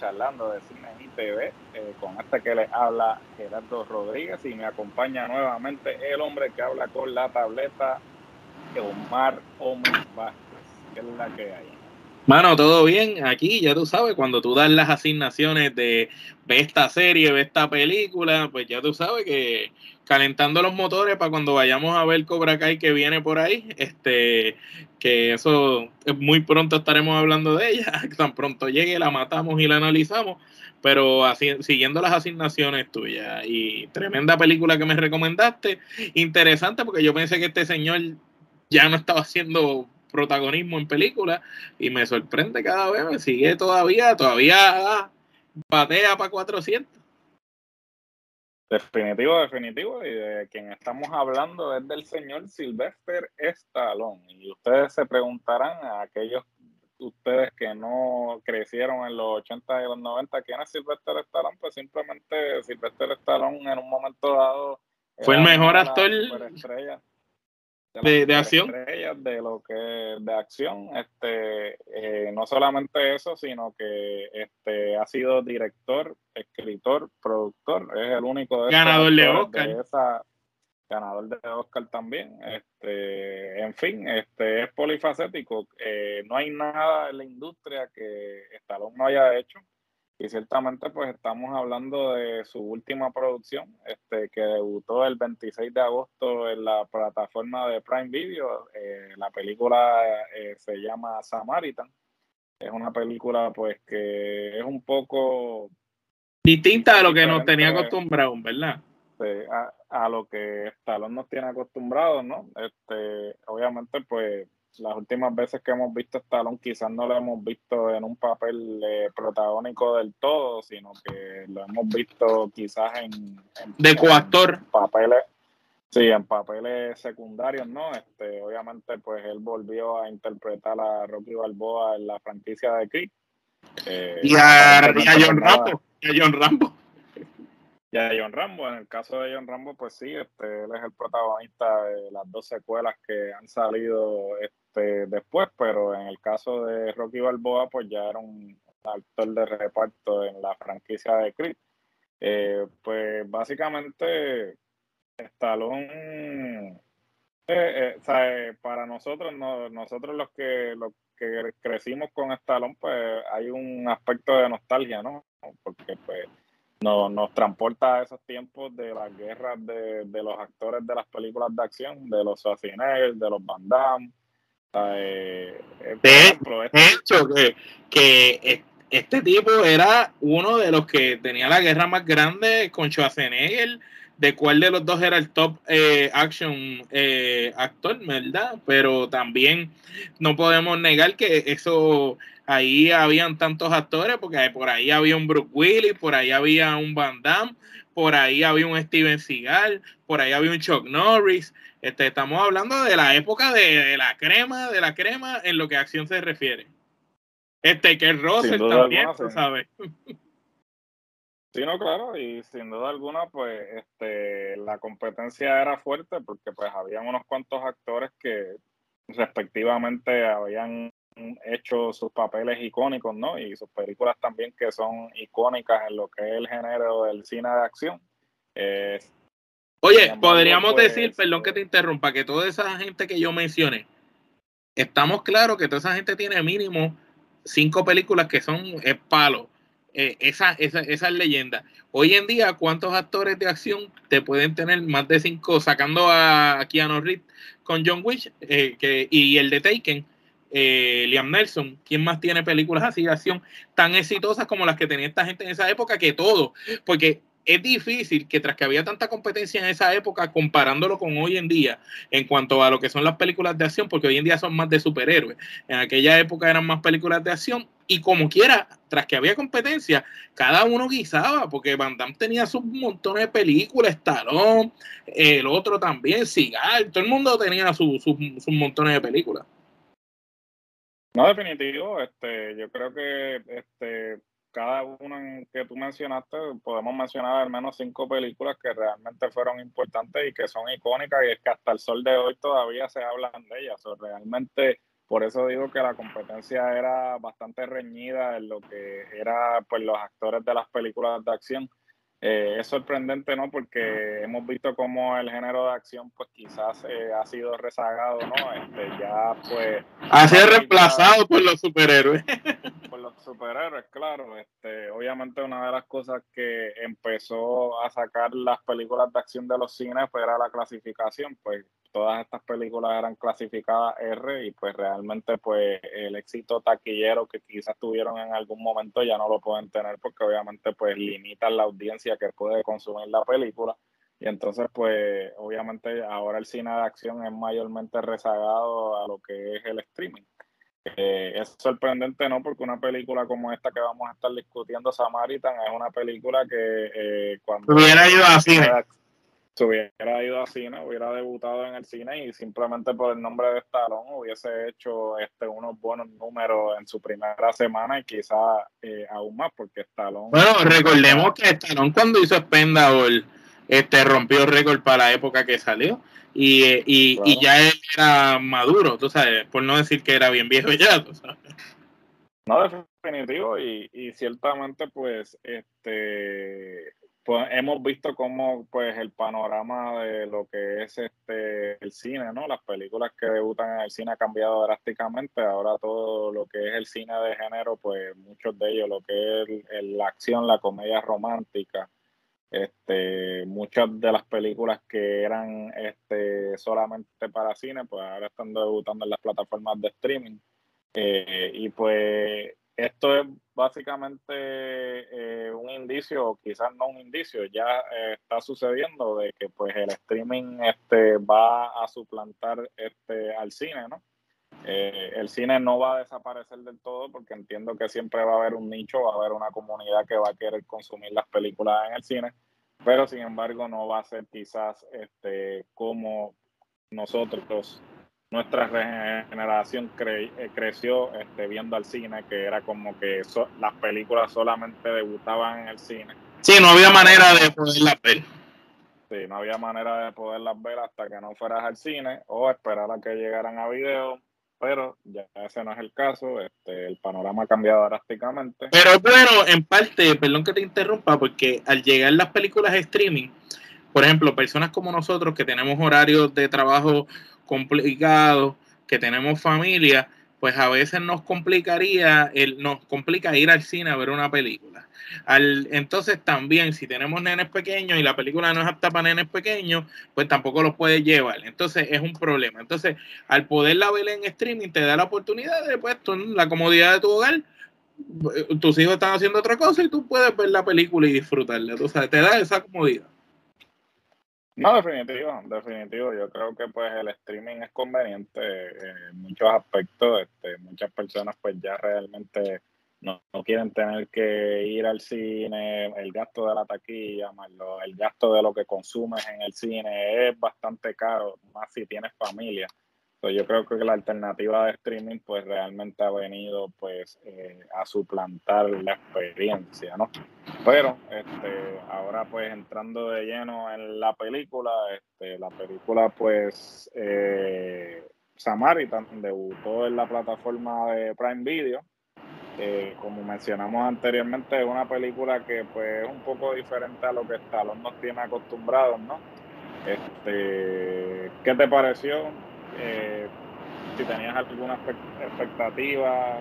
Charlando de Cine y TV. eh, con este que les habla Gerardo Rodríguez y me acompaña nuevamente el hombre que habla con la tableta, Omar Omar Vázquez. que es la que hay? Mano, todo bien. Aquí, ya tú sabes, cuando tú das las asignaciones de ve esta serie, ve esta película, pues ya tú sabes que calentando los motores para cuando vayamos a ver Cobra Kai que viene por ahí, este, que eso eh, muy pronto estaremos hablando de ella. Tan pronto llegue, la matamos y la analizamos. Pero siguiendo las asignaciones tuyas y tremenda película que me recomendaste, interesante porque yo pensé que este señor ya no estaba haciendo protagonismo en películas y me sorprende cada vez, me sigue todavía, todavía batea para 400. Definitivo, definitivo. Y de quien estamos hablando es del señor Sylvester Stallone. Y ustedes se preguntarán a aquellos ustedes que no crecieron en los 80 y los 90, ¿quién es Sylvester Stallone? Pues simplemente Sylvester Stallone en un momento dado Fue el mejor una de de- de acción. de lo que de acción este eh, no solamente eso sino que este ha sido director escritor productor es el único de esos Ganador de Oscar. de esa ganador de Oscar también este en fin este es polifacético Eh, no hay nada en la industria que Stallone no haya hecho y ciertamente pues estamos hablando de su última producción, este, que debutó el 26 de agosto en la plataforma de Prime Video. Eh, la película eh, se llama Samaritan. Es una película pues que es un poco Distinta a lo que nos tenía acostumbrado, ¿verdad? a, a lo que Stallone nos tiene acostumbrados, ¿no? Este, obviamente, pues las últimas veces que hemos visto a Stallone quizás no lo hemos visto en un papel eh, protagónico del todo, sino que lo hemos visto quizás en, en- De coactor. en papeles, sí, en papeles secundarios, ¿no? Este, obviamente, pues él volvió a interpretar a Rocky Balboa en la franquicia de Creed. Eh, Y a, y a aparentemente, John Rambo. y a John Rambo. Y a John Rambo, en el caso de John Rambo, pues sí, este, él es el protagonista de las dos secuelas que han salido este, después, pero en el caso de Rocky Balboa, pues ya era un actor de reparto en la franquicia de Creed. Eh, pues básicamente, Stallone, eh, eh, eh, para nosotros, no- nosotros los que, los que crecimos con Stallone, pues hay un aspecto de nostalgia, ¿no? Porque pues nos, nos transporta a esos tiempos de las guerras de, de los actores de las películas de acción, de los Schwarzenegger, de los Van Damme. Eh, De- ejemplo, este- De hecho, que, que e- este tipo era uno de los que tenía la guerra más grande con Schwarzenegger. De cuál de los dos era el top eh, action eh, actor, ¿verdad? Pero también no podemos negar que eso ahí habían tantos actores, porque por ahí había un Bruce Willis, por ahí había un Van Damme, por ahí había un Steven Seagal, por ahí había un Chuck Norris. Este, estamos hablando de la época de, de la crema, de la crema en lo que a acción se refiere. Este, que Russell también, alguna, tú sabes. Sí, no, claro, y sin duda alguna, pues, este, la competencia era fuerte porque, pues, habían unos cuantos actores que respectivamente habían hecho sus papeles icónicos, ¿no? Y sus películas también que son icónicas en lo que es el género del cine de acción. Eh, Oye, podríamos pues, decir, perdón que te interrumpa, que toda esa gente que yo mencioné, estamos claros que toda esa gente tiene mínimo cinco películas que son es palo. Eh, esa, esa, esa es leyenda. Hoy en día, ¿cuántos actores de acción te pueden tener más de cinco, sacando a Keanu Reeves con John Wick eh, que, y el de Taken, eh, Liam Nelson? ¿Quién más tiene películas así de acción tan exitosas como las que tenía esta gente en esa época? Que todo, porque es difícil que tras que había tanta competencia en esa época, comparándolo con hoy en día, en cuanto a lo que son las películas de acción, porque hoy en día son más de superhéroes. En aquella época eran más películas de acción y como quiera, tras que había competencia, cada uno guisaba, porque Van Damme tenía sus montones de películas, Stallone, el otro también, Sigal, todo el mundo tenía sus montones de películas. No, definitivo, este, yo creo que este, cada uno que tú mencionaste, podemos mencionar al menos cinco películas que realmente fueron importantes y que son icónicas y es que hasta el sol de hoy todavía se hablan de ellas. Realmente, por eso digo que la competencia era bastante reñida en lo que era pues los actores de las películas de acción. Eh, es sorprendente, ¿no? Porque hemos visto cómo el género de acción, pues quizás eh, ha sido rezagado, ¿no? Este, ya, pues... Ha sido reemplazado por los superhéroes. Por los superhéroes, claro. Este, obviamente una de las cosas que empezó a sacar las películas de acción de los cines pues, era la clasificación, pues todas estas películas eran clasificadas R y pues realmente pues el éxito taquillero que quizás tuvieron en algún momento ya no lo pueden tener porque obviamente pues limitan la audiencia que puede consumir la película y entonces pues obviamente ahora el cine de acción es mayormente rezagado a lo que es el streaming. Eh, es sorprendente, ¿no? Porque una película como esta que vamos a estar discutiendo, Samaritan, es una película que eh, cuando... Hubiera ido a cine hubiera ido a cine, hubiera debutado en el cine y simplemente por el nombre de Stallone hubiese hecho este unos buenos números en su primera semana y quizá eh, aún más porque Stallone... Bueno, recordemos que Stallone cuando hizo Spendable este, rompió récord para la época que salió y, eh, y, y, ya él era maduro, tú sabes, por no decir que era bien viejo ya, tú sabes. No, definitivo y, y ciertamente pues este pues hemos visto cómo pues el panorama de lo que es este el cine, ¿no? Las películas que debutan en el cine ha cambiado drásticamente. Ahora todo lo que es el cine de género, pues muchos de ellos, lo que es la acción, la comedia romántica, este, muchas de las películas que eran este, solamente para cine, pues ahora están debutando en las plataformas de streaming. Eh, y pues esto es básicamente eh, un indicio, o quizás no un indicio, ya eh, está sucediendo de que pues el streaming este, va a suplantar este, al cine, ¿no? Eh, el cine no va a desaparecer del todo porque entiendo que siempre va a haber un nicho, va a haber una comunidad que va a querer consumir las películas en el cine, pero sin embargo no va a ser quizás este, como nosotros nuestra generación eh, creció este, viendo al cine, que era como que las películas solamente debutaban en el cine. Sí, no había manera de poderlas ver. Sí, no había manera de poderlas ver hasta que no fueras al cine o esperar a que llegaran a video, pero ya ese no es el caso, este, el panorama ha cambiado drásticamente. Pero bueno, en parte, perdón que te interrumpa, porque al llegar las películas streaming, por ejemplo, personas como nosotros que tenemos horarios de trabajo complicado, que tenemos familia, pues a veces nos complicaría, el, nos complica ir al cine a ver una película. Entonces también si tenemos nenes pequeños y la película no es apta para nenes pequeños, pues tampoco los puedes llevar. Entonces es un problema. Entonces al poderla ver en streaming te da la oportunidad de pues la comodidad de tu hogar. Tus hijos están haciendo otra cosa y tú puedes ver la película y disfrutarla. Tú sabes, te da esa comodidad. No, definitivo, definitivo. Yo creo que pues el streaming es conveniente en muchos aspectos. Este, muchas personas pues ya realmente no, quieren tener que ir al cine, el gasto de la taquilla, más el gasto de lo que consumes en el cine es bastante caro, más si tienes familia yo creo que la alternativa de streaming pues realmente ha venido pues eh, a suplantar la experiencia, ¿no? Pero este, ahora pues entrando de lleno en la película, este, la película pues eh, Samaritan debutó en la plataforma de Prime Video. Eh, como mencionamos anteriormente, es una película que pues es un poco diferente a lo que Stallone nos tiene acostumbrados, ¿no? Este, ¿Qué te pareció? Eh, si tenías alguna expectativa.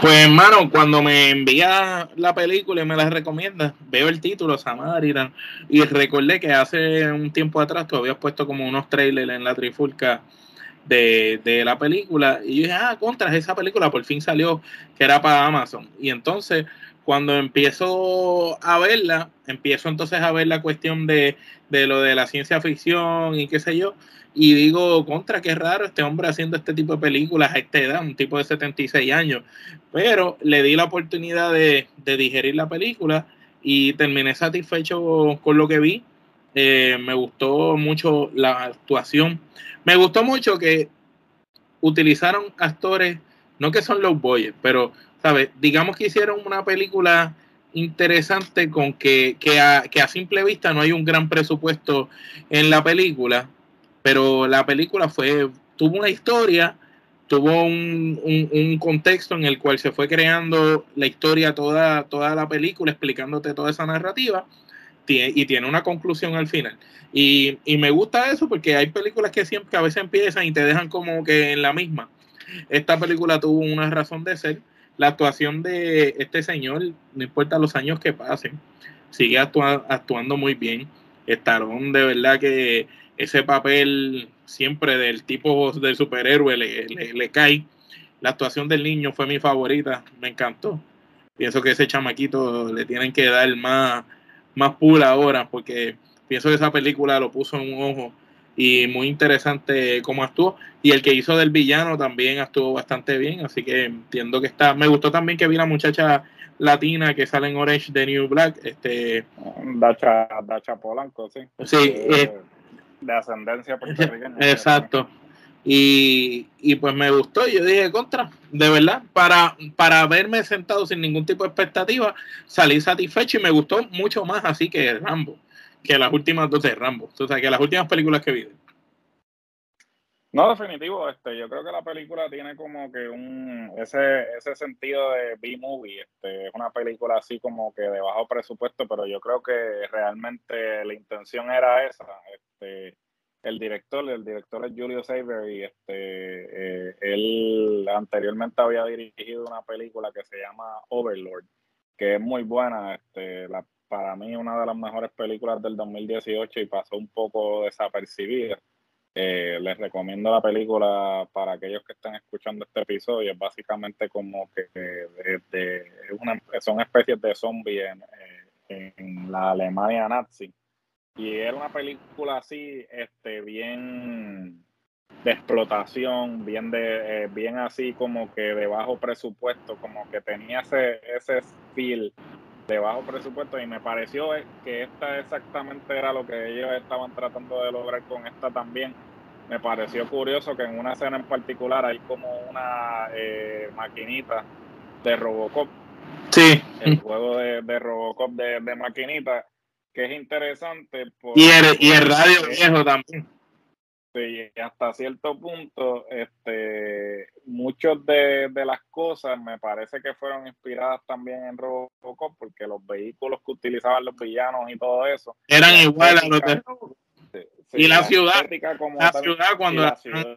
Pues hermano, cuando me envía la película y me la recomienda, veo el título, Samaritan, y recordé que hace un tiempo atrás tú habías puesto como unos trailers en la trifulca de, de, la película, y yo dije, ah, contra, esa película por fin salió, que era para Amazon. Y entonces, cuando empiezo a verla, empiezo entonces a ver la cuestión de, de lo de la ciencia ficción y qué sé yo, y digo, contra, qué raro este hombre haciendo este tipo de películas a esta edad, un tipo de 76 años. Pero le di la oportunidad de, de digerir la película y terminé satisfecho con lo que vi. Eh, me gustó mucho la actuación. Me gustó mucho que utilizaron actores, no que son los boys, pero, ¿sabes? Digamos que hicieron una película interesante con que, que, a, que simple vista no hay un gran presupuesto en la película, pero la película fue, tuvo una historia, tuvo un, un, contexto en el cual se fue creando la historia, toda, toda la película, explicándote toda esa narrativa, y tiene una conclusión al final. Y, y, me gusta eso porque hay películas que siempre a veces empiezan y te dejan como que en la misma. Esta película tuvo una razón de ser. La actuación de este señor, no importa los años que pasen, sigue actuando muy bien. Estarón de verdad que ese papel siempre del tipo del superhéroe le, le, cae. La actuación del niño fue mi favorita, me encantó. Pienso que ese chamaquito le tienen que dar más, más pura ahora, porque pienso que esa película lo puso en un ojo y muy interesante cómo actuó. Y el que hizo del villano también actuó bastante bien, así que entiendo que está. Me gustó también que vi la muchacha latina que sale en Orange de New Black. Este, Dacha, Dacha Polanco, sí. Sí, eh, de ascendencia puertorriqueña. Exacto. Y, y, pues me gustó, yo dije contra, de verdad, para, para verme sentado sin ningún tipo de expectativa, salí satisfecho y me gustó mucho más así que Rambo, que las últimas dos de Rambo, o sea, que las últimas películas que vi. No, definitivo, este, yo creo que la película tiene como que un ese, ese sentido de B-movie, este, es una película así como que de bajo presupuesto, pero yo creo que realmente la intención era esa, este, el director, el director es Julio Saber y este, eh, él anteriormente había dirigido una película que se llama Overlord, que es muy buena, este, la, para mí una de las mejores películas del 2018 y pasó un poco desapercibida eh, les recomiendo la película para aquellos que están escuchando este episodio. Es básicamente como que de, una, son especies de zombies en, en, la Alemania nazi. Y era una película así, este, bien de explotación, bien de, eh, bien así como que de bajo presupuesto, como que tenía ese, ese feel de bajo presupuesto y me pareció que esta exactamente era lo que ellos estaban tratando de lograr con esta también. Me pareció curioso que en una escena en particular hay como una eh, maquinita de Robocop. Sí. El juego de, Robocop de, maquinita, que es interesante. y, el, y el radio viejo también. Sí, hasta cierto punto, este, muchos de, las cosas me parece que fueron inspiradas también en Robocop, porque los vehículos que utilizaban los villanos y todo eso eran iguales a los de y la, ciudad, la ciudad cuando la, ciudad,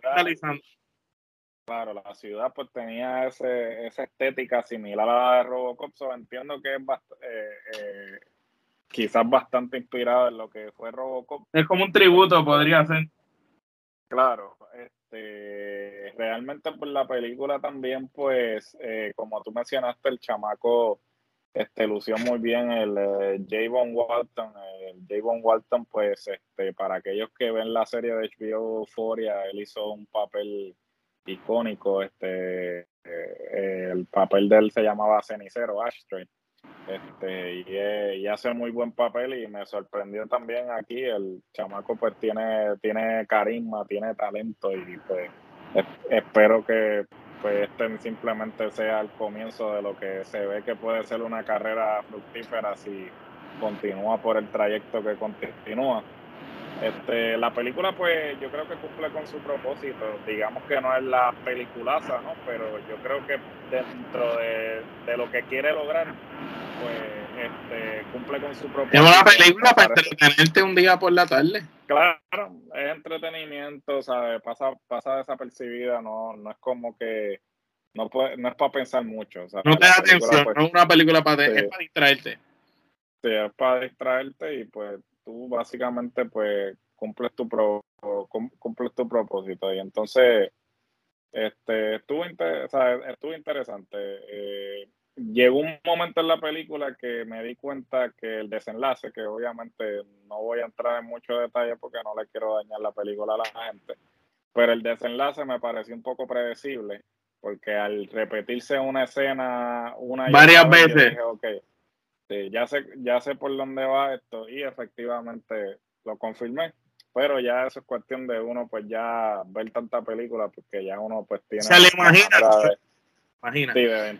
Claro, la ciudad pues tenía ese, esa estética similar a la de Robocop, so entiendo que es eh, eh, quizás bastante inspirado en lo que fue Robocop. Es como un tributo, podría ser. Claro, este, realmente por pues, la película también, pues, eh, como tú mencionaste, el chamaco este, lució muy bien el eh, Javon Walton. El Javon Walton, pues, este, para aquellos que ven la serie de HBO Euphoria, él hizo un papel icónico. Este, eh, el papel de él se llamaba Cenicero, Ashtray. Este, y, y, hace muy buen papel y me sorprendió también aquí el chamaco pues tiene tiene carisma tiene talento y pues espero que pues este simplemente sea el comienzo de lo que se ve que puede ser una carrera fructífera si continúa por el trayecto que continúa este, la película, pues, yo creo que cumple con su propósito. Digamos que no es la peliculaza, ¿no? Pero yo creo que dentro de, lo que quiere lograr, pues, este, cumple con su propósito. Es una película para entretenerte un día por la tarde. Claro, es entretenimiento, ¿sabes? Pasa, pasa desapercibida, no, no es como que no, puede, no es para pensar mucho. no te da atención, pues, no es una película para, es para distraerte. Sí, es para distraerte y pues tú básicamente pues cumples tu pro, cumples tu propósito. Y entonces este estuvo, estuvo interesante. Eh, llegó un momento en la película que me di cuenta que el desenlace, que obviamente no voy a entrar en muchos detalles porque no le quiero dañar la película a la gente, pero el desenlace me pareció un poco predecible porque al repetirse una escena una y varias veces, dije, ya sé ya sé por dónde va esto y efectivamente lo confirmé pero ya eso es cuestión de uno pues ya ver tanta película porque ya uno pues tiene se le imagina imagina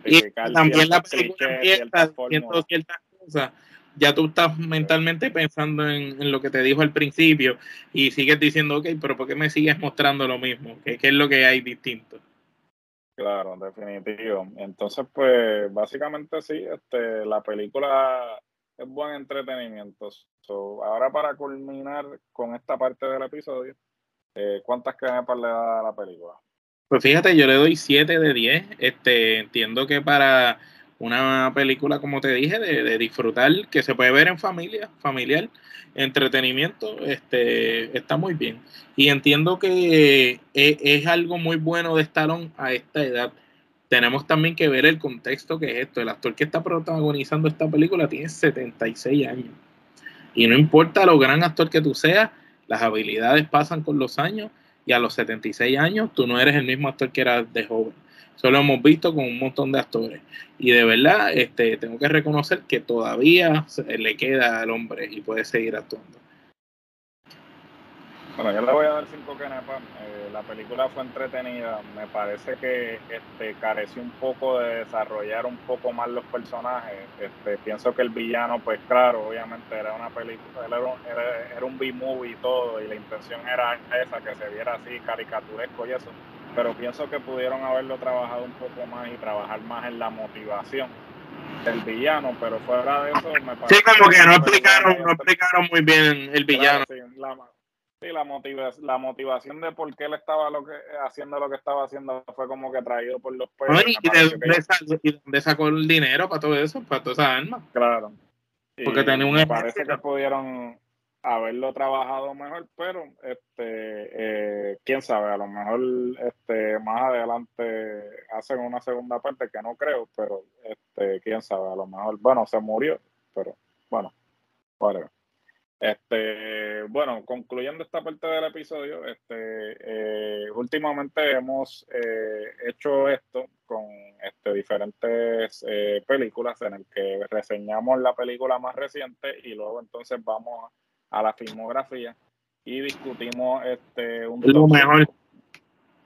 y también la película haciendo ciertas cosas ya tú estás mentalmente pensando en, lo que te dijo al principio y sigues diciendo, ok, pero ¿por qué me sigues mostrando lo mismo? ¿Qué, qué es lo que hay distinto? Claro, definitivo. Entonces, pues, básicamente sí, este, la película es buen entretenimiento. ahora para culminar con esta parte del episodio, eh, ¿cuántas para le da a la película? Pues fíjate, yo le doy 7 de 10. Este, entiendo que para una película, como te dije, de, disfrutar, que se puede ver en familia, familiar, entretenimiento, este, está muy bien. Y entiendo que es, es, algo muy bueno de Stallone a esta edad. Tenemos también que ver el contexto que es esto. El actor que está protagonizando esta película tiene 76 años. Y no importa lo gran actor que tú seas, las habilidades pasan con los años y a los 76 años tú no eres el mismo actor que eras de joven. Eso lo hemos visto con un montón de actores. Y de verdad, este, tengo que reconocer que todavía le queda al hombre y puede seguir actuando. Bueno, yo le voy a dar cinco canepas. Eh, la película fue entretenida. Me parece que este, careció un poco de desarrollar un poco más los personajes. Este, pienso que el villano, pues claro, obviamente era una película, era un, era un B-movie y todo, y la intención era esa, que se viera así caricaturesco y eso pero pienso que pudieron haberlo trabajado un poco más y trabajar más en la motivación del villano, pero fuera de eso me parece... Sí, como que no explicaron, no explicaron muy bien el villano. sí, la, sí, la, la motivación de por qué él estaba lo que, haciendo lo que estaba haciendo fue como que traído por los pelos. ¿Y, de, dónde sacó el dinero para todo eso, para todas esas armas? Claro. Porque tenía un... Me parece que pudieron haberlo trabajado mejor, pero este, eh, quién sabe, a lo mejor este, más adelante hacen una segunda parte que no creo, pero este, quién sabe, a lo mejor, bueno, se murió, pero bueno, vale. Este, bueno, concluyendo esta parte del episodio, este, eh, últimamente hemos eh, hecho esto con este, diferentes películas en el que reseñamos la película más reciente y luego entonces vamos a a la filmografía y discutimos este un lo mejor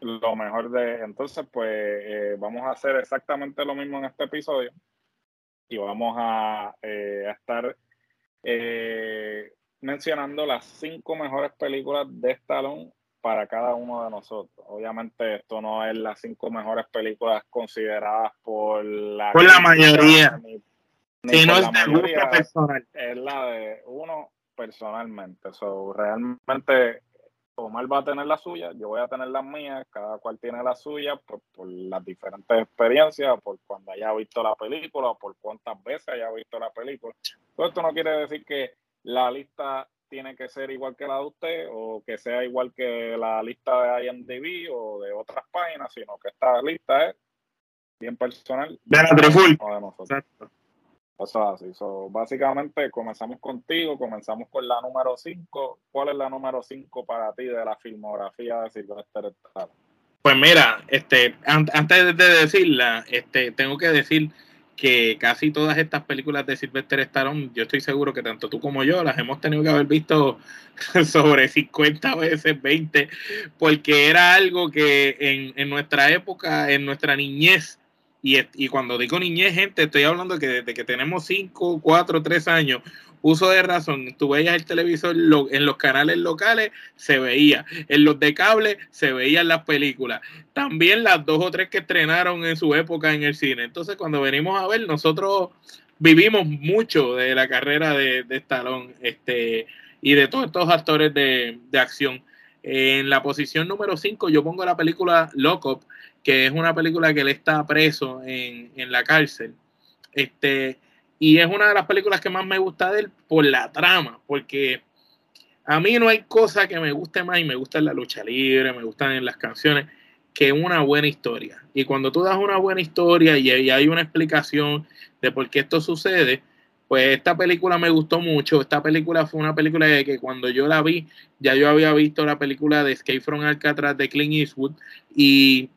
lo mejor de entonces pues eh, vamos a hacer exactamente lo mismo en este episodio y vamos a, eh, estar eh, mencionando las cinco mejores películas de Stallone para cada uno de nosotros. Obviamente esto no es las cinco mejores películas consideradas por la, por la mayoría. Ni, es personal. Es la de uno personalmente. So, realmente Omar va a tener la suya, yo voy a tener las mías, cada cual tiene la suya por, por las diferentes experiencias, por cuando haya visto la película, por cuántas veces haya visto la película. Todo esto no quiere decir que la lista tiene que ser igual que la de usted o que sea igual que la lista de IMDb o de otras páginas, sino que esta lista es bien personal. De la nosotros. Eso así. básicamente comenzamos contigo, comenzamos con la número 5. ¿Cuál es la número 5 para ti de la filmografía de Sylvester Stallone? Pues mira, este, antes de decirla, este, tengo que decir que casi todas estas películas de Sylvester Stallone, yo estoy seguro que tanto tú como yo las hemos tenido que haber visto sobre 50 veces, 20, porque era algo que en, en nuestra época, en nuestra niñez, y, cuando digo niñez, gente, estoy hablando que desde que tenemos 5, 4, 3 años, uso de razón, tú veías el televisor en los canales locales, se veía, en los de cable se veían las películas, también las dos o tres que estrenaron en su época en el cine. Entonces, cuando venimos a ver, nosotros vivimos mucho de la carrera de, de Stallone este, y de todos estos actores de, de acción. En la posición número 5 yo pongo la película Lock Up, que es una película que él está preso en, la cárcel. Este, y es una de las películas que más me gusta de él por la trama, porque a mí no hay cosa que me guste más y me gusta la lucha libre, me gustan las canciones. que una buena historia. Y cuando tú das una buena historia y, hay una explicación de por qué esto sucede, pues esta película me gustó mucho. Esta película fue una película de que cuando yo la vi, ya yo había visto la película de Escape from Alcatraz de Clint Eastwood y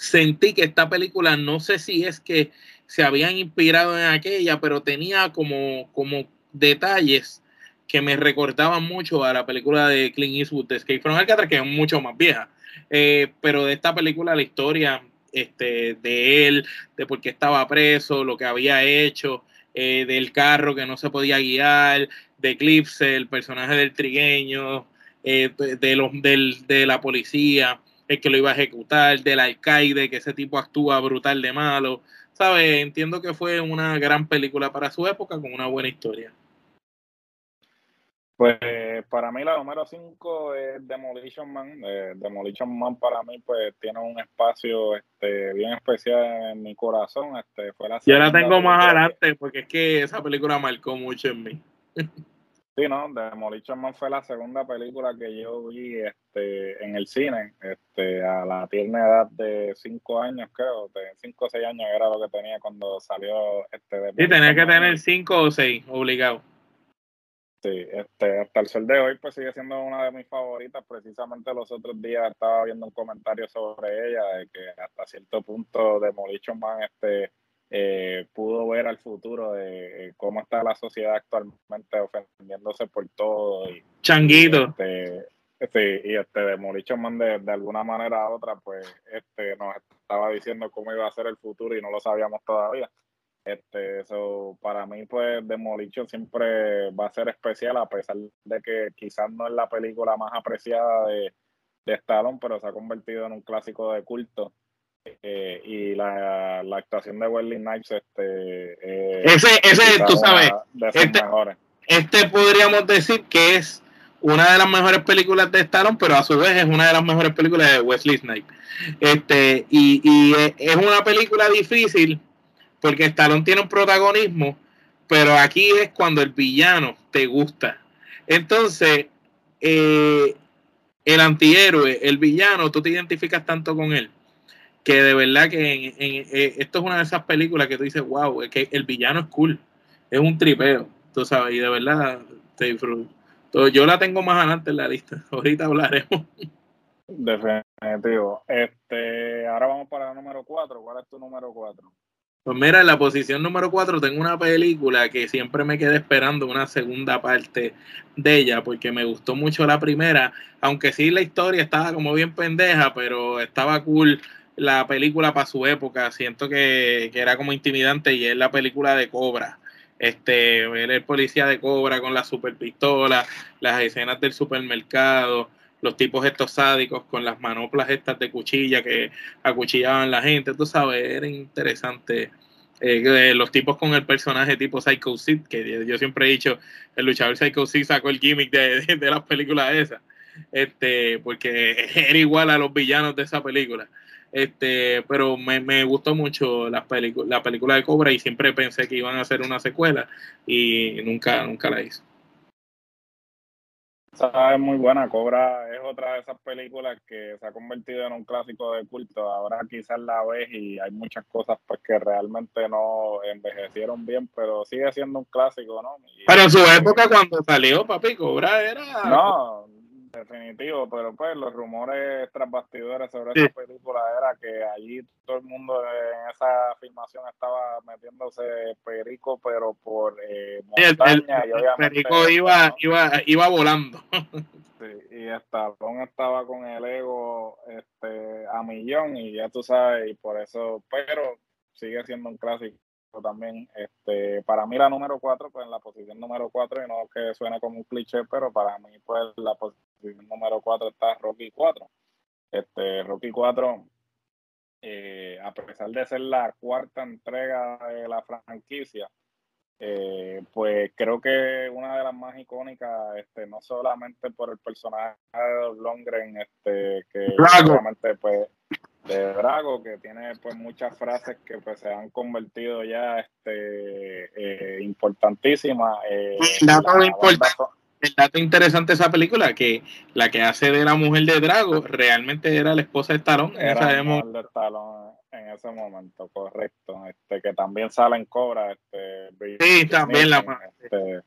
sentí que esta película, no sé si es que se habían inspirado en aquella, pero tenía como, como detalles que me recordaban mucho a la película de Clint Eastwood de Escape from Alcatraz, que es mucho más vieja. Eh, pero de esta película, la historia este, de él, de por qué estaba preso, lo que había hecho, eh, del carro que no se podía guiar, de Eclipse, el personaje del trigueño, eh, de, los, del, de la policía, el que lo iba a ejecutar, del alcaide, que ese tipo actúa brutal de malo. ¿Sabes? Entiendo que fue una gran película para su época con una buena historia. Pues para mí la número 5 es Demolition Man. Eh, Demolition Man para mí pues tiene un espacio este, bien especial en mi corazón. Este, fue la Yo la tengo más adelante porque es que esa película marcó mucho en mí. Sí, no, Demolition Man fue la segunda película que yo vi este, en el cine, este, a la tierna edad de 5 años, creo, de 5 o 6 años era lo que tenía cuando salió este. Sí, tenía que tener 5 o 6, obligado. Sí, este, hasta el sol de hoy pues sigue siendo una de mis favoritas. Precisamente los otros días estaba viendo un comentario sobre ella, de que hasta cierto punto Demolition Man este, eh, pudo ver al futuro de eh, cómo está la sociedad actualmente ofendiéndose por todo. Y, Changuito. Y este, y este Man de, de, alguna manera u otra pues este, nos estaba diciendo cómo iba a ser el futuro y no lo sabíamos todavía. Este, eso para mí, pues, Demolition siempre va a ser especial, a pesar de que quizás no es la película más apreciada de, de Stallone, pero se ha convertido en un clásico de culto. Eh, y la, la, actuación de Wesley Snipes, este, eh, ese, ese tú sabes, este, este podríamos decir que es una de las mejores películas de Stallone, pero a su vez es una de las mejores películas de Wesley Snipes. Este, y, y es una película difícil porque Stallone tiene un protagonismo, pero aquí es cuando el villano te gusta. Entonces, eh, el antihéroe, el villano, tú te identificas tanto con él, que de verdad que eh, esto es una de esas películas que tú dices, wow, es que el villano es cool, es un tripeo, tú sabes, y de verdad te disfruto. yo la tengo más adelante en la lista, ahorita hablaremos. Definitivo. Este, ahora vamos para el número 4. ¿Cuál es tu número 4? Pues mira, en la posición número 4 tengo una película que siempre me quedé esperando una segunda parte de ella, porque me gustó mucho la primera, aunque sí la historia estaba como bien pendeja, pero estaba cool la película para su época, siento que, que era como intimidante y es la película de Cobra. Este, el policía de Cobra con la super pistola, las escenas del supermercado, los tipos estos sádicos con las manoplas estas de cuchilla que acuchillaban la gente, tú sabes, era interesante. Eh, los tipos con el personaje tipo Psycho Sid, que yo siempre he dicho, el luchador Psycho Sid sacó el gimmick de, de, las películas esas, este, porque era igual a los villanos de esa película. Este, pero me, me gustó mucho la, la película de Cobra y siempre pensé que iban a hacer una secuela y nunca, nunca la hizo. Esa es muy buena. Cobra es otra de esas películas que se ha convertido en un clásico de culto. Ahora quizás la ves y hay muchas cosas pues que realmente no envejecieron bien, pero sigue siendo un clásico, ¿no? pero en su época cuando salió, papi, Cobra era... No, Definitivo, pero pues los rumores tras bastidores sobre esa película era que allí todo el mundo en esa filmación estaba metiéndose perico, pero por eh, montaña y obviamente... Perico iba, iba, iba volando. Sí, y Stallone estaba con el ego este, a millón y ya tú sabes, y por eso, pero sigue siendo un clásico también. Este, para mí la número 4, pues en la posición número 4, y no que suene como un cliché, pero para mí pues la posición número 4 está Rocky 4. Este, Rocky 4, eh, a pesar de ser la cuarta entrega de la franquicia, eh, pues creo que una de las más icónicas, este, no solamente por el personaje de Longren, este, que realmente pues de Drago, que tiene pues muchas frases que pues se han convertido ya este eh, importantísimas. Eh, el dato interesante de esa película, que la que hace de la mujer de Drago realmente era la esposa de Stallone. Era la mujer de Stallone en ese momento, correcto. Este, que también sale en Cobra. Este, sí, también la este,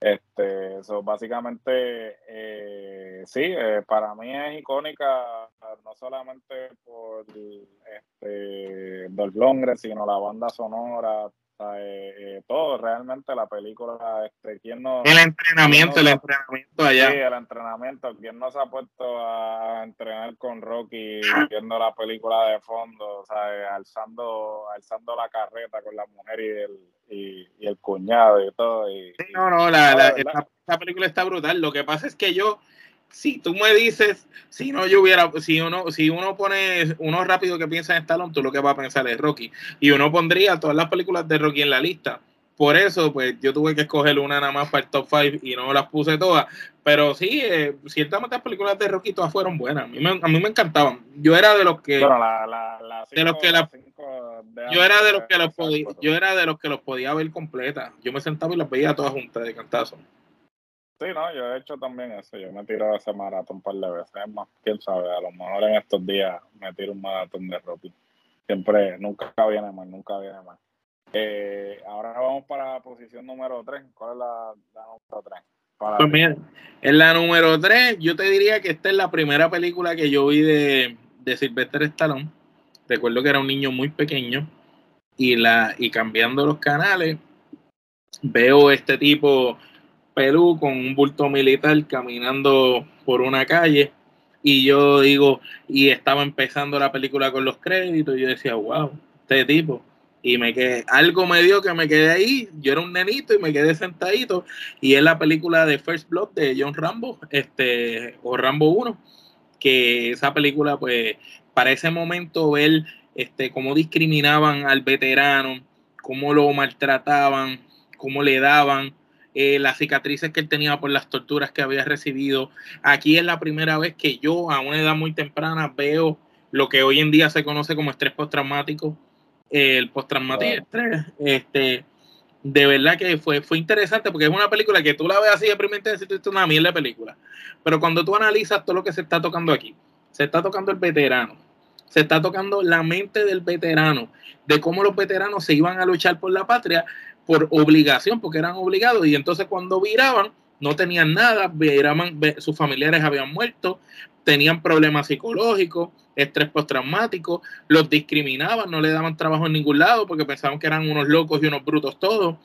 este, eso básicamente, eh, sí, eh, para mí es icónica, no solamente por este, Dolph sino la banda sonora, eh, eh, todo realmente la película este quién no el entrenamiento el entrenamiento allá. Sí el entrenamiento quién no se ha puesto a entrenar con Rocky viendo la película de fondo o sea, alzando alzando la carreta con la mujer y el y, el cuñado y todo y, no no la, la, película está brutal lo que pasa es que yo si tú me dices, si no yo hubiera, si uno, si uno pone uno rápido que piensa en Stallone, tú lo que vas a pensar es Rocky. Y uno pondría todas las películas de Rocky en la lista. Por eso, pues yo tuve que escoger una nada más para el top 5 y no las puse todas. Pero sí, eh, ciertamente las películas de Rocky todas fueron buenas. A mí me, a mí me encantaban. Yo era de los que. Bueno, la, la, de los que la, yo era de los que los podía, yo era de los que los podía ver completa. Yo me sentaba y las veía todas juntas de cantazo. Sí, no, yo he hecho también eso. Yo me tiro ese maratón un par de veces. Es más, quién sabe, a lo mejor en estos días me tiro un maratón de Rocky. Siempre, nunca viene mal, nunca viene mal. Eh, ahora vamos para la posición número 3. ¿Cuál es la, número 3? pues mira, en la número 3, yo te diría que esta es la primera película que yo vi de, de Sylvester Stallone. Recuerdo que era un niño muy pequeño y, la, y cambiando los canales, veo este tipo Perú con un bulto militar caminando por una calle y yo digo, y estaba empezando la película con los créditos y yo decía, wow, este tipo. Y me quedé, algo me dio que me quedé ahí, yo era un nenito y me quedé sentadito y es la película de First Blood de John Rambo, este, o Rambo 1, que esa película pues para ese momento ver este, cómo discriminaban al veterano, cómo lo maltrataban, cómo le daban, eh, las cicatrices que él tenía por las torturas que había recibido. Aquí es la primera vez que yo, a una edad muy temprana, veo lo que hoy en día se conoce como estrés postraumático, el postraumático estrés. Este, de verdad que fue, fue interesante porque es una película que tú la ves así de primera intensidad y es una mierda de película. Pero cuando tú analizas todo lo que se está tocando aquí, se está tocando el veterano, se está tocando la mente del veterano, de cómo los veteranos se iban a luchar por la patria por obligación, porque eran obligados, y entonces cuando viraban, no tenían nada, viraban, sus familiares habían muerto, tenían problemas psicológicos, estrés postraumático, los discriminaban, no le daban trabajo en ningún lado porque pensaban que eran unos locos y unos brutos todos.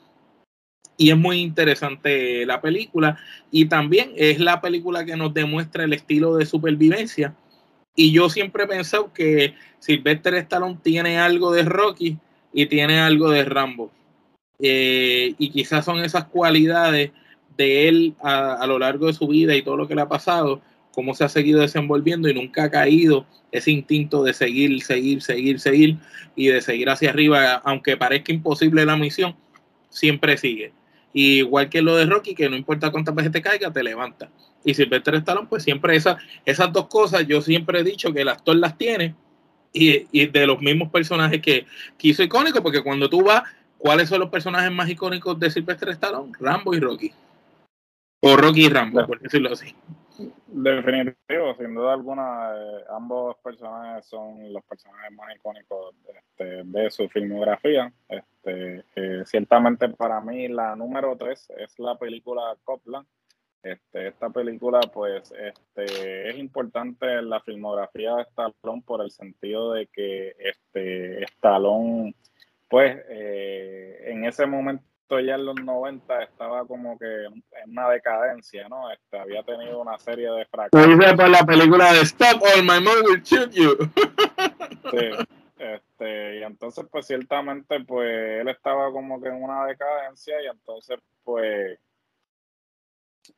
Y es muy interesante la película. Y también es la película que nos demuestra el estilo de supervivencia. Y yo siempre he pensado que Sylvester Stallone tiene algo de Rocky y tiene algo de Rambo. Eh, y quizás son esas cualidades de él a, lo largo de su vida y todo lo que le ha pasado, cómo se ha seguido desenvolviendo y nunca ha caído ese instinto de seguir, seguir, seguir, seguir y de seguir hacia arriba, aunque parezca imposible la misión, siempre sigue. igual que lo de Rocky, que no importa cuántas veces te caiga, te levanta. Y Sylvester Stallone, pues siempre esas, esas dos cosas, yo siempre he dicho que el actor las tiene y, y de los mismos personajes que, que hizo icónico, porque cuando tú vas ¿cuáles son los personajes más icónicos de Sylvester Stallone? Rambo y Rocky. O Rocky y Rambo, por decirlo así. Definitivo, sin duda alguna, eh, ambos personajes son los personajes más icónicos de, este, su filmografía. Este, eh, ciertamente para mí la número tres es la película Copland. Este, esta película pues este, es importante en la filmografía de Stallone por el sentido de que este, Stallone pues eh, en ese momento ya en los 90 estaba como que en una decadencia, ¿no? Este, había tenido una serie de fracasos. por la película de Stop or My Mom Will Shoot You. sí, este, y entonces pues ciertamente pues él estaba como que en una decadencia y entonces pues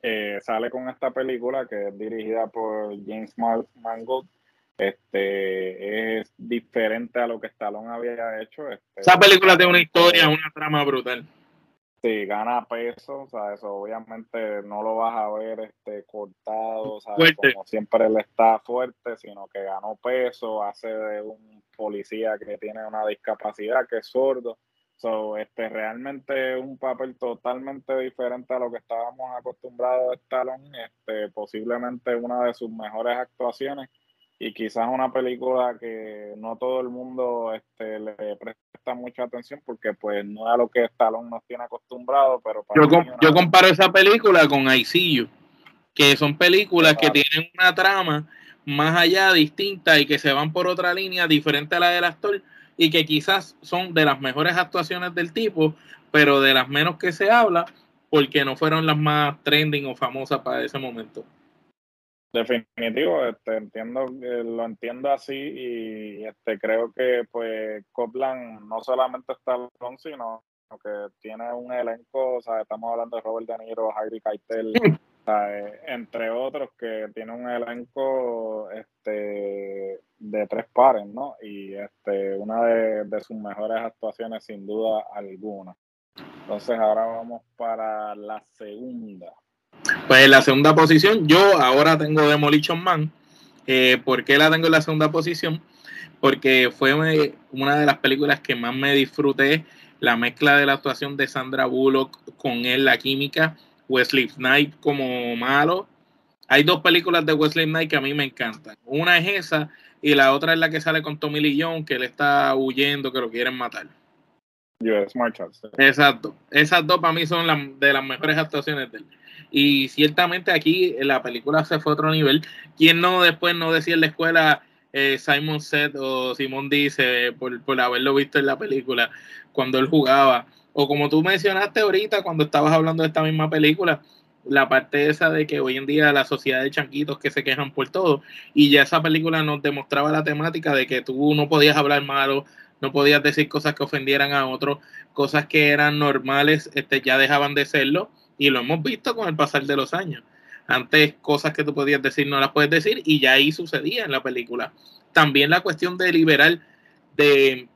eh, sale con esta película que es dirigida por James Mangold este es diferente a lo que Stallone había hecho. Este, Esa película tiene una historia, una trama brutal. Sí, gana peso, o sea, eso obviamente no lo vas a ver este cortado, sea, como siempre él está fuerte, sino que ganó peso, hace de un policía que tiene una discapacidad, que es sordo, So, este, realmente es un papel totalmente diferente a lo que estábamos acostumbrados de Stallone, este, posiblemente una de sus mejores actuaciones y quizás una película que no todo el mundo este, le presta mucha atención porque pues no es a lo que Stallone nos tiene acostumbrado, pero yo, yo comparo esa película con ICU, que son películas que tienen una trama más allá distinta y que se van por otra línea diferente a la del actor y que quizás son de las mejores actuaciones del tipo, pero de las menos que se habla porque no fueron las más trending o famosas para ese momento. Definitivo, este, entiendo, eh, lo entiendo así y este, creo que pues Copland no solamente está Long, sino que tiene un elenco, o sea, estamos hablando de Robert De Niro, Harry Keitel, entre otros que tiene un elenco este, de tres pares, ¿no? Y este, una de, sus mejores actuaciones sin duda alguna. Entonces ahora vamos para la segunda. Pues la segunda posición, yo ahora tengo Demolition Man. Eh, ¿Por qué la tengo en la segunda posición? Porque fue una de las películas que más me disfruté. La mezcla de la actuación de Sandra Bullock con él, la química, Wesley Snipes como malo. Hay dos películas de Wesley Snipes que a mí me encantan. Una es esa y la otra es la que sale con Tommy Lee Jones, que él está huyendo, que lo quieren matar. US Marshals. Exacto. Esas dos para mí son de las mejores actuaciones de él. Y ciertamente aquí la película se fue a otro nivel. ¿Quién no después no decía en la escuela eh, Simon Seth o Simon dice por, por haberlo visto en la película cuando él jugaba? O como tú mencionaste ahorita cuando estabas hablando de esta misma película, la parte esa de que hoy en día la sociedad de chanquitos que se quejan por todo y ya esa película nos demostraba la temática de que tú no podías hablar malo, no podías decir cosas que ofendieran a otros, cosas que eran normales, este, ya dejaban de serlo y lo hemos visto con el pasar de los años. Antes cosas que tú podías decir no las puedes decir y ya ahí sucedía en la película. También la cuestión de liberal de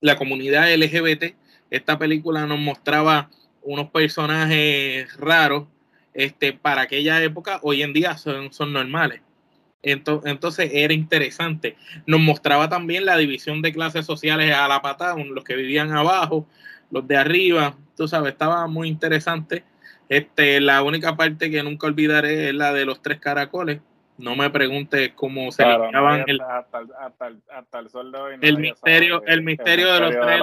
la comunidad LGBT. Esta película nos mostraba unos personajes raros este, para aquella época, hoy en día son, son normales. Entonces, era interesante. Nos mostraba también la división de clases sociales a la patada, los que vivían abajo, los de arriba. Tú sabes, estaba muy interesante. Este, la única parte que nunca olvidaré es la de los tres caracoles. No me preguntes cómo se limpiaban el, hasta, el, sol de hoy el misterio, el, misterio de los tres,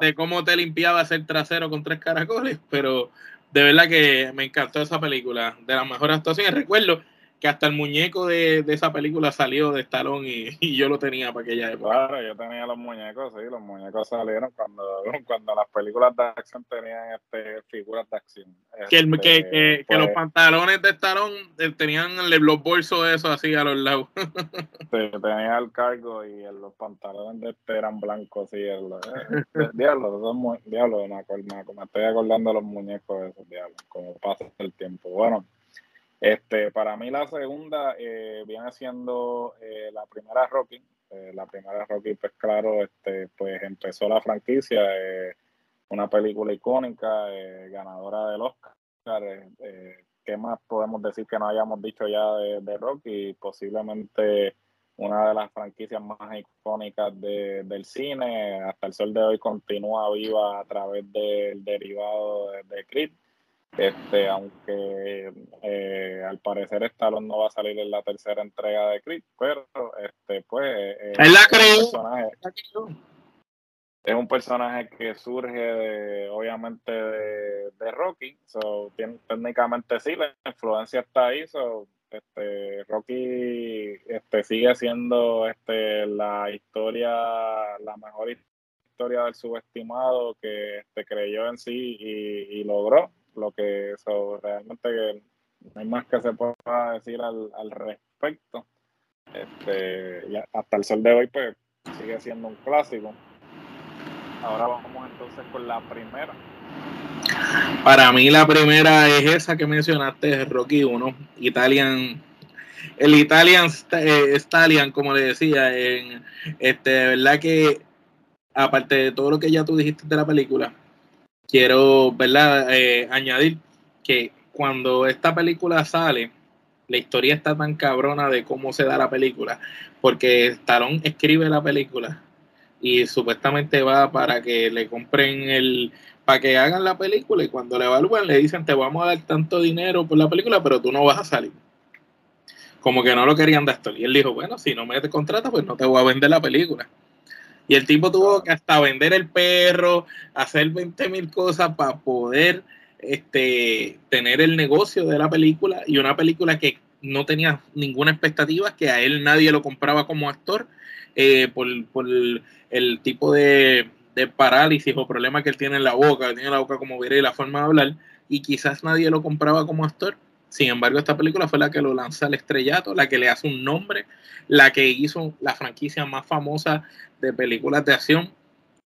de, cómo te limpiabas el trasero con tres caracoles, pero de verdad que me encantó esa película, de las mejores actuaciones. Recuerdo que hasta el muñeco de, esa película salió de Stallone y, yo lo tenía para aquella época. Claro, yo tenía los muñecos, sí, los muñecos salieron cuando, cuando las películas de acción tenían este, figuras de acción. Que, el, que, que, los pues pantalones de Stallone eh, tenían los bolsos de eso así a los lados. sí, tenía el cargo y los pantalones de este eran blancos, y el, eh, diablo, diablo, me, me, estoy acordando de los muñecos de esos diablos, como pasa el tiempo. Bueno, este, para mí la segunda eh, viene siendo eh, la primera Rocky. Eh, la primera Rocky, pues claro, este, pues empezó la franquicia, una película icónica, ganadora del Oscar. ¿Qué más podemos decir que no hayamos dicho ya de, Rocky? Posiblemente una de las franquicias más icónicas del cine. Hasta el sol de hoy continúa viva a través del derivado de, de Creed este, aunque eh, al parecer Stallone no va a salir en la tercera entrega de Creed, pero este, pues eh, es, un personaje, es un personaje que surge de, obviamente de, Rocky, so, técnicamente sí, la influencia está ahí, so, este, Rocky este, sigue siendo este, la historia, la mejor historia del subestimado que este, creyó en sí y logró lo que eso realmente no hay más que se pueda decir al, al respecto. Este, hasta el sol de hoy, pues sigue siendo un clásico. Ahora vamos entonces con la primera. Para mí la primera es esa que mencionaste, Rocky 1, Italian, el Italian eh, Stallion, como le decía, en, este, verdad que aparte de todo lo que ya tú dijiste de la película, quiero ¿verdad? Eh, añadir que cuando esta película sale, la historia está tan cabrona de cómo se da la película, porque Stallone escribe la película y supuestamente va para que le compren el, para que hagan la película y cuando le evalúan le dicen te vamos a dar tanto dinero por la película, pero tú no vas a salir. Como que no lo querían de esto. Y él dijo, bueno, si no me contratas, pues no te voy a vender la película. Y el tipo tuvo que hasta vender el perro, hacer 20 mil cosas para poder este, tener el negocio de la película y una película que no tenía ninguna expectativa, que a él nadie lo compraba como actor eh, por, por el tipo de, parálisis o problema que él tiene en la boca, que tiene la boca como viera y la forma de hablar, y quizás nadie lo compraba como actor. Sin embargo, esta película fue la que lo lanza al estrellato, la que le hace un nombre, la que hizo la franquicia más famosa de películas de acción.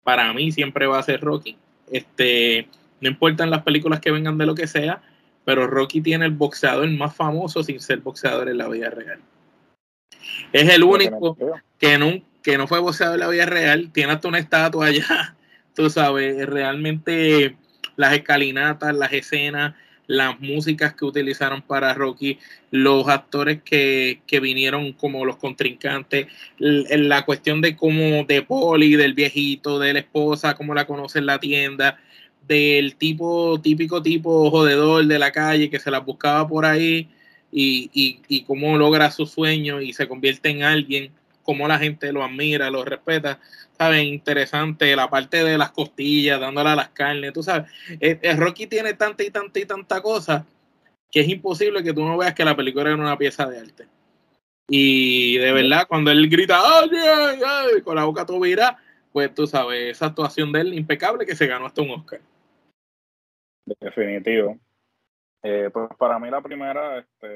Para mí siempre va a ser Rocky. Este, no importan las películas que vengan de lo que sea, pero Rocky tiene el boxeador más famoso sin ser boxeador en la vida real. Es el único que nunca que no fue boxeador en la vida real, tiene hasta una estatua allá, tú sabes, realmente las escalinatas, las escenas, las músicas que utilizaron para Rocky, los actores que, vinieron como los contrincantes, la cuestión de cómo de Poli, del viejito, de la esposa, cómo la conoce en la tienda, del tipo, típico tipo jodedor de la calle que se la buscaba por ahí y, y, y cómo logra su sueño y se convierte en alguien cómo la gente lo admira, lo respeta. ¿Sabes? Interesante la parte de las costillas, dándole a las carnes, tú sabes. El, eh, eh, Rocky tiene tanta y tanta y tanta cosa que es imposible que tú no veas que la película es una pieza de arte. Y de verdad, cuando él grita, ¡ay, ay, ay! con la boca tobira, pues tú sabes, esa actuación de él impecable que se ganó hasta un Oscar. Definitivo. Eh, pues para mí la primera este,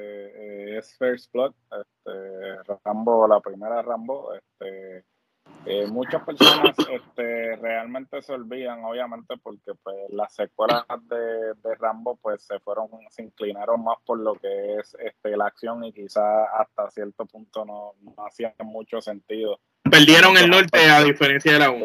eh, es First Blood, este, Rambo, la primera Rambo. Este, eh, muchas personas este, realmente se olvidan, obviamente, porque pues, las secuelas de, de, Rambo pues se fueron, se inclinaron más por lo que es este, la acción y quizás hasta cierto punto no, no hacían mucho sentido Perdieron el norte a diferencia de la 1.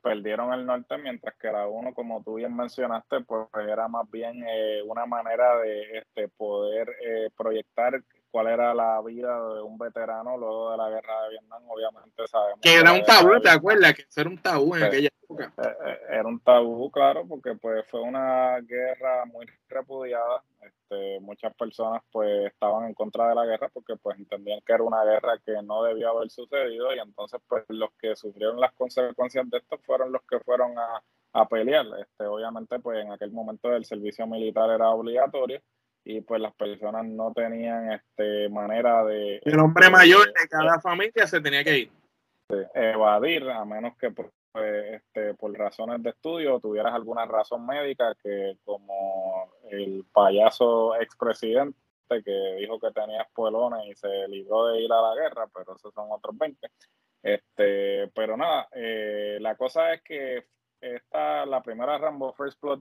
perdieron el norte, mientras que la 1, como tú bien mencionaste, pues era más bien eh, una manera de este, poder eh, proyectar cuál era la vida de un veterano luego de la guerra de Vietnam, obviamente sabemos. Que era un tabú, ¿te acuerdas? Que era un tabú en aquella época. Eh, era un tabú, claro, porque pues fue una guerra muy repudiada este, muchas personas pues estaban en contra de la guerra porque pues entendían que era una guerra que no debía haber sucedido y entonces pues los que sufrieron las consecuencias de esto fueron los que fueron a, a pelear. Este, obviamente pues en aquel momento el servicio militar era obligatorio y pues las personas no tenían este manera de... El hombre mayor de cada familia se tenía que ir. evadir a menos que pues, pues, este, por razones de estudio tuvieras alguna razón médica que como el payaso expresidente que dijo que tenía espuelones y se libró de ir a la guerra, pero esos son otros 20. Este, pero nada, eh, la cosa es que esta, la primera Rambo First Blood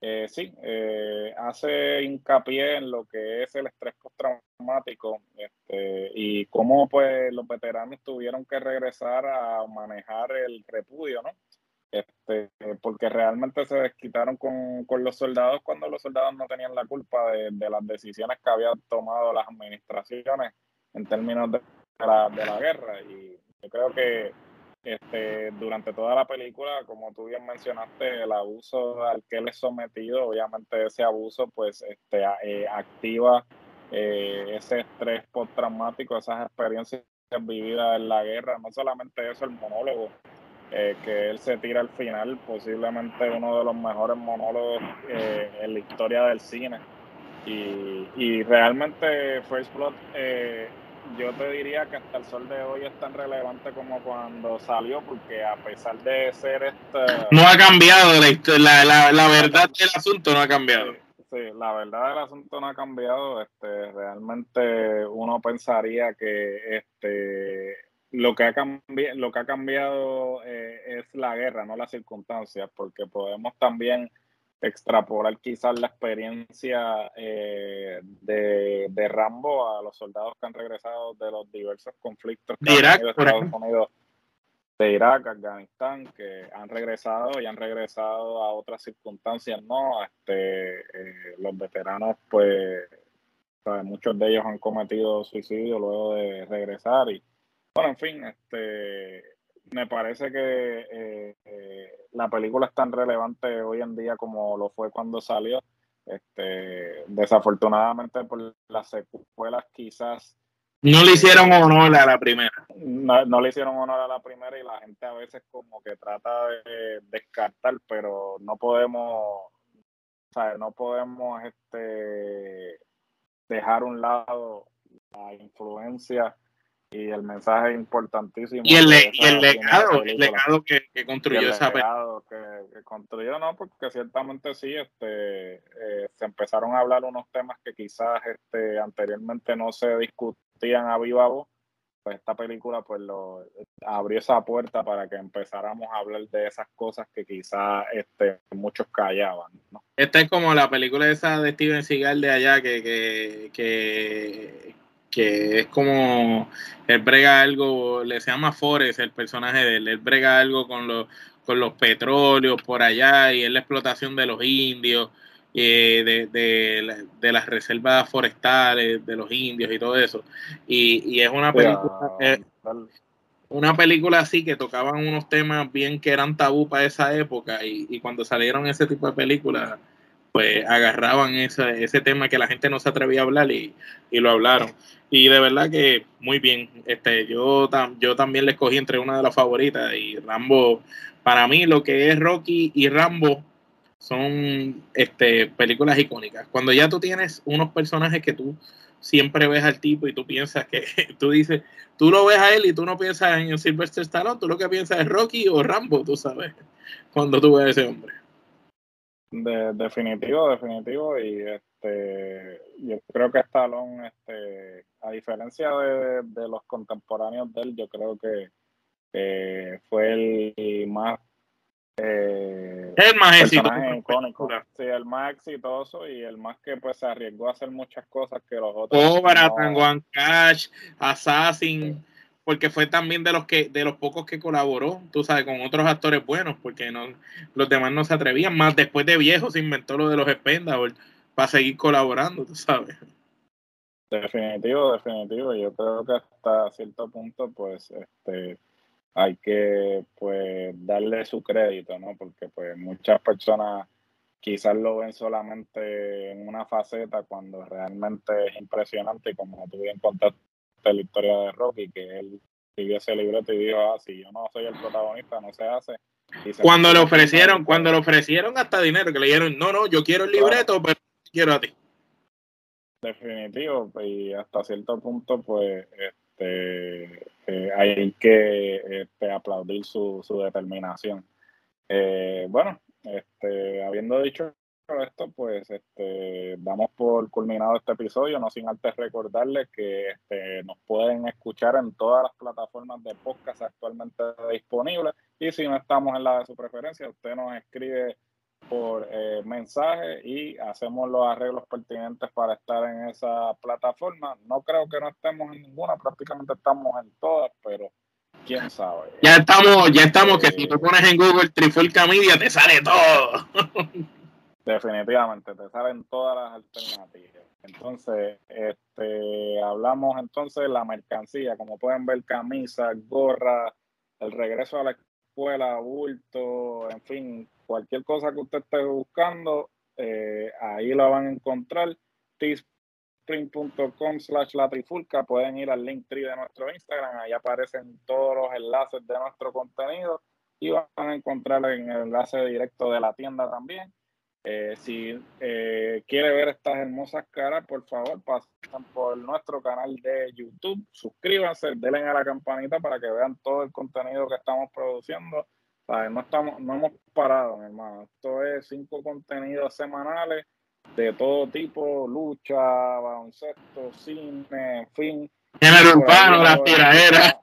eh, sí, eh, hace hincapié en lo que es el estrés postraumático este, y cómo pues los veteranos tuvieron que regresar a manejar el repudio, ¿no? Este, porque realmente se desquitaron con, los soldados cuando los soldados no tenían la culpa de, las decisiones que habían tomado las administraciones en términos de de la guerra. Y yo creo que este, durante toda la película, como tú bien mencionaste, el abuso al que él es sometido, obviamente ese abuso pues este, eh, activa eh, ese estrés postraumático, esas experiencias vividas en la guerra, no solamente eso, el monólogo eh, que él se tira al final, posiblemente uno de los mejores monólogos en la historia del cine. Y, y realmente First Blood yo te diría que hasta el sol de hoy es tan relevante como cuando salió, porque a pesar de ser esta... No ha cambiado, la, la, la, verdad del asunto no ha cambiado. Sí, la verdad del asunto no ha cambiado. Este, realmente uno pensaría que este, lo, que ha cambiado, lo que ha cambiado eh, es la guerra, no las circunstancias, porque podemos también extrapolar quizás la experiencia eh, de, Rambo a los soldados que han regresado de los diversos conflictos de Irak, Estados Unidos, de Irak, Afganistán, que han regresado y han regresado a otras circunstancias, ¿no? Este, eh, los veteranos, pues, muchos de ellos han cometido suicidio luego de regresar y, bueno, en fin, este me parece que eh, eh, la película es tan relevante hoy en día como lo fue cuando salió. Este, desafortunadamente por las secuelas quizás no le hicieron honor a la primera. No, le hicieron honor a la primera y la gente a veces como que trata de descartar, pero no podemos, no podemos este, dejar un lado la influencia y el mensaje importantísimo. Y el, legado, el legado que, construyó esa legado que, que, construyó, no, porque ciertamente sí, este, eh, se empezaron a hablar unos temas que quizás este, anteriormente no se discutían a viva voz. Pues esta película pues lo abrió esa puerta para que empezáramos a hablar de esas cosas que quizás este, muchos callaban. ¿no? Esta es como la película esa de Steven Seagal de allá que, que, que que es como él brega algo, le se llama Forrest el personaje de él, él brega algo con los, con los petróleos por allá y es la explotación de los indios, eh, de, de, de, las reservas forestales de los indios y todo eso. Y, y es una película, eh, una película así que tocaban unos temas bien que eran tabú para esa época y, y cuando salieron ese tipo de películas pues agarraban ese, ese tema que la gente no se atrevía a hablar y, y, lo hablaron. Y de verdad que muy bien. Este, yo, yo también le escogí entre una de las favoritas y Rambo, para mí lo que es Rocky y Rambo son este, películas icónicas. Cuando ya tú tienes unos personajes que tú siempre ves al tipo y tú piensas que, tú dices, tú lo ves a él y tú no piensas en Sylvester Stallone, tú lo que piensas es Rocky o Rambo, tú sabes, cuando tú ves a ese hombre. De, definitivo, definitivo. Y este yo creo que Stallone, este, a diferencia de, los contemporáneos de él, yo creo que fue el más eh, el más exitoso. Sí, el más exitoso y el más que pues se arriesgó a hacer muchas cosas que los otros. Cobra, Tango Cash, Assassin porque fue también de los que de los pocos que colaboró, tú sabes, con otros actores buenos, porque no los demás no se atrevían, más después de viejo se inventó lo de los Spendables para seguir colaborando, tú sabes. Definitivo, definitivo, yo creo que hasta cierto punto pues este hay que pues darle su crédito, ¿no? Porque pues muchas personas quizás lo ven solamente en una faceta cuando realmente es impresionante como tú bien contaste la historia de Rocky, que él escribió ese libreto y dijo, ah, si yo no soy el protagonista, no se hace. Cuando le ofrecieron, cuando le ofrecieron hasta dinero, que le dijeron, no, no, yo quiero el libreto, pero quiero a ti. Definitivo, y hasta cierto punto, pues, este, eh, hay que este, aplaudir su, su determinación. Eh, bueno, este, habiendo dicho esto, pues este, damos por culminado este episodio, no sin antes recordarles que este, nos pueden escuchar en todas las plataformas de podcast actualmente disponibles y si no estamos en la de su preferencia, usted nos escribe por eh, mensaje y hacemos los arreglos pertinentes para estar en esa plataforma. No creo que no estemos en ninguna, prácticamente estamos en todas, pero quién sabe. Ya estamos, ya estamos, que si tú pones en Google Trifulca Media te sale todo. Definitivamente, te salen todas las alternativas. Entonces, este, hablamos entonces de la mercancía, como pueden ver, camisas, gorra, el regreso a la escuela, bulto, en fin, cualquier cosa que usted esté buscando, eh, ahí la van a encontrar. teespring.com slash latrifulca, pueden ir al link tree de nuestro Instagram, ahí aparecen todos los enlaces de nuestro contenido y van a encontrar en el enlace directo de la tienda también eh, si eh, quiere ver estas hermosas caras, por favor, pasen por nuestro canal de YouTube, suscríbanse, denle a la campanita para que vean todo el contenido que estamos produciendo. No, estamos, no hemos parado, hermano. Esto es cinco contenidos semanales de todo tipo, lucha, baloncesto, cine, en fin. Género urbano, la tiradera.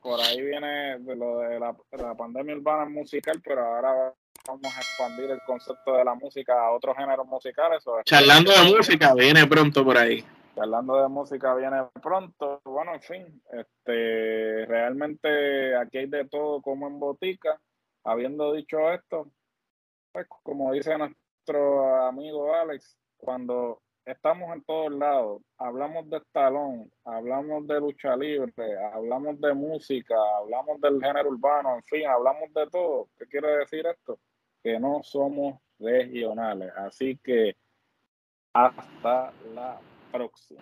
Por ahí viene lo de la, la pandemia urbana musical, pero ahora vamos a expandir el concepto de la música a otros géneros musicales. Charlando de música viene pronto por ahí. Charlando de música viene pronto. Bueno, en fin, este, realmente aquí hay de todo como en botica. Habiendo dicho esto, pues como dice nuestro amigo Alex, cuando estamos en todos lados. Hablamos de estalón, hablamos de lucha libre, hablamos de música, hablamos del género urbano, en fin, hablamos de todo. ¿Qué quiere decir esto? Que no somos regionales. Así que hasta la próxima.